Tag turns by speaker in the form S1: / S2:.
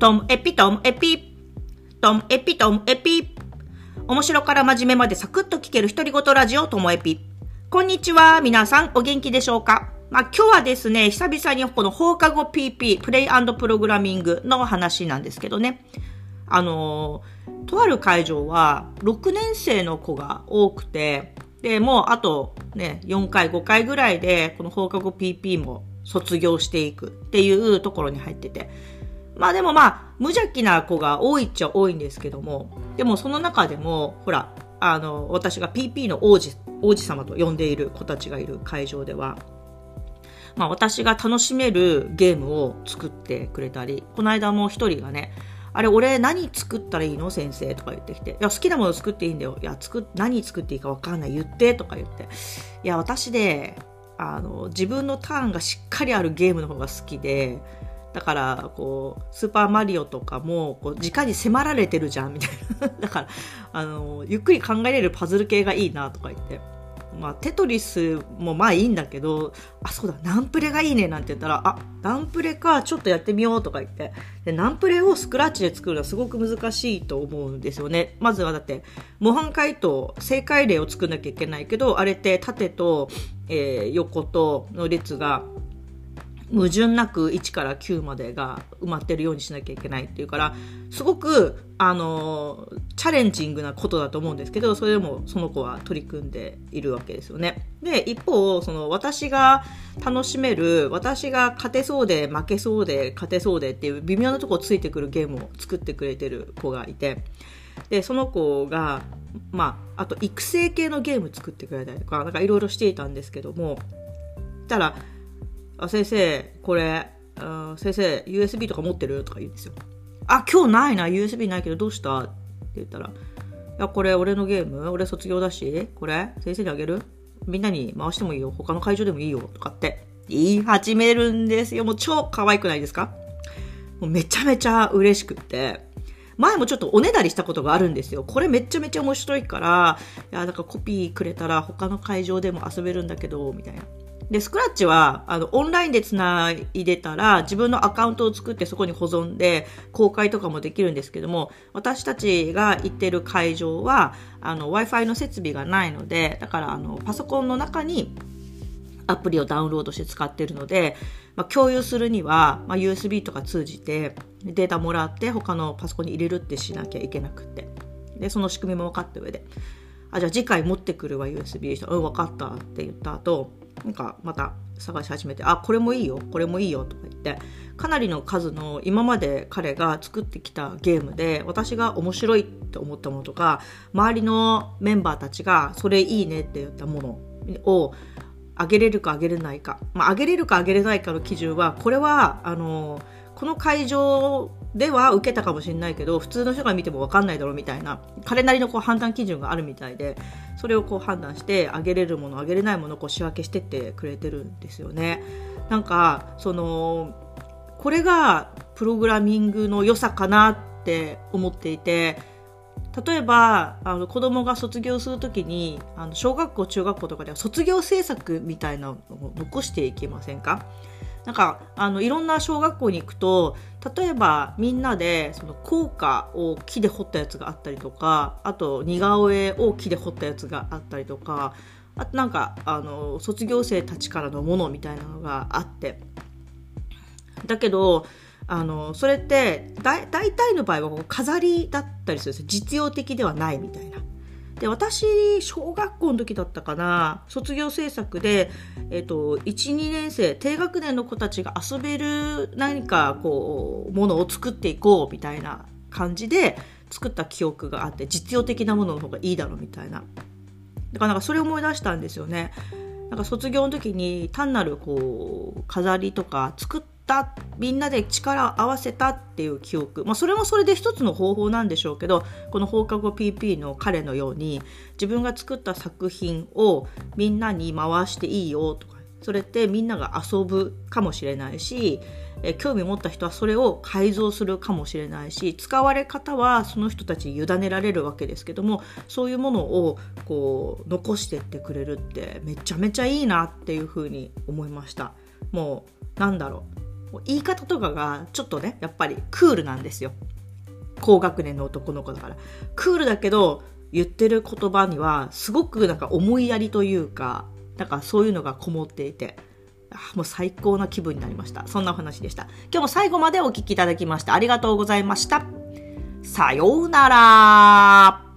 S1: トムエピトムエピ。トムエピトムエピ。面白から真面目までサクッと聞ける独り言ラジオトモエピ。こんにちは。皆さんお元気でしょうか？まあ、今日はですね、久々にこの放課後 PP、プレイプログラミングの話なんですけどね。あの、とある会場は6年生の子が多くて、で、もうあとね、4回、5回ぐらいで、この放課後 PP も卒業していくっていうところに入ってて。まあでもまあ、無邪気な子が多いっちゃ多いんですけども、でもその中でも、ほら、あの、私が PP の王子、王子様と呼んでいる子たちがいる会場では、まあ私が楽しめるゲームを作ってくれたり、この間も一人がね、あれ、俺何作ったらいいの？先生とか言ってきて。いや、好きなもの作っていいんだよ。いや、作、何作っていいかわかんない。言ってとか言って。いや、私で、あの、自分のターンがしっかりあるゲームの方が好きで、だからこうスーパーマリオとかもこう直に迫られてるじゃんみたいな。だからあのゆっくり考えれるパズル系がいいなとか言って。まあ、テトリスもまあいいんだけど、あ、そうだ、ナンプレがいいねなんて言ったら、あ、ナンプレか、ちょっとやってみようとか言って、でナンプレをスクラッチで作るのはすごく難しいと思うんですよね。まずはだって、模範解答、正解例を作んなきゃいけないけど、あれって縦と、えー、横との列が矛盾なく1から9までが埋まってるようにしなきゃいけないっていうからすごくあのチャレンジングなことだと思うんですけどそれでもその子は取り組んでいるわけですよね。で一方その私が楽しめる私が勝てそうで負けそうで勝てそうでっていう微妙なとこついてくるゲームを作ってくれてる子がいてでその子がまああと育成系のゲーム作ってくれたりとかなんかいろいろしていたんですけどもたらあ、先生、これ、あ先生、USB とか持ってる？とか言うんですよ。あ、今日ないな、USB ないけどどうした？って言ったら、いや、これ俺のゲーム俺卒業だし、これ先生にあげる？みんなに回してもいいよ。他の会場でもいいよ。とかって言い始めるんですよ。もう超可愛くないですか？もうめちゃめちゃ嬉しくって。前もちょっとおねだりしたことがあるんですよ。これめちゃめちゃ面白いから、いや、だからコピーくれたら他の会場でも遊べるんだけど、みたいな。で、スクラッチは、あの、オンラインで繋いでたら、自分のアカウントを作ってそこに保存で、公開とかもできるんですけども、私たちが行ってる会場は、あの、Wi-Fi の設備がないので、だから、あの、パソコンの中に、アプリをダウンロードして使ってるので、まあ、共有するには、まあ、USB とか通じてデータもらって他のパソコンに入れるってしなきゃいけなくて。でその仕組みも分かった上で。あじゃあ次回持ってくるわ USB うん分かったって言った後なんかまた探し始めて、あ、これもいいよ、これもいいよとか言って、かなりの数の今まで彼が作ってきたゲームで、私が面白いって思ったものとか、周りのメンバーたちがそれいいねって言ったものをあげれるかあげれないか。まあ、あげれるかあげれないかの基準は、これは、あの、この会場では受けたかもしれないけど普通の人が見ても分かんないだろうみたいな彼なりのこう判断基準があるみたいでそれをこう判断してあげれるものあげれないものをこう仕分けしてってくれてるんですよね。なんかそのこれがプログラミングの良さかなって思っていて例えばあの子供が卒業する時にあの小学校中学校とかでは卒業制作みたいなのを残していきませんか？なんかあのいろんな小学校に行くと例えばみんなでその校歌を木で彫ったやつがあったりとかあと似顔絵を木で彫ったやつがあったりとかあとなんかあの卒業生たちからのものみたいなのがあってだけどあのそれって大体の場合はこう飾りだったりするんですよ実用的ではないみたいな。で私小学校の時だったかな卒業制作で、えっと、12年生低学年の子たちが遊べる何かこうものを作っていこうみたいな感じで作った記憶があって実用的なものの方がいいだろうみたいな。だからなんかそれを思い出したんですよね。なんか卒業の時に単なるこう飾りとか作ってったみんなで力を合わせたっていう記憶、まあ、それもそれで一つの方法なんでしょうけどこの放課後 PP の彼のように自分が作った作品をみんなに回していいよとかそれってみんなが遊ぶかもしれないしえ興味持った人はそれを改造するかもしれないし使われ方はその人たちに委ねられるわけですけどもそういうものをこう残してってくれるってめちゃめちゃいいなっていうふうに思いました。もうなんだろう。言い方とかがちょっとね、やっぱりクールなんですよ。高学年の男の子だから。クールだけど、言ってる言葉には、すごくなんか思いやりというか、なんかそういうのがこもっていて、もう最高な気分になりました。そんなお話でした。今日も最後までお聴きいただきましてありがとうございました。さようなら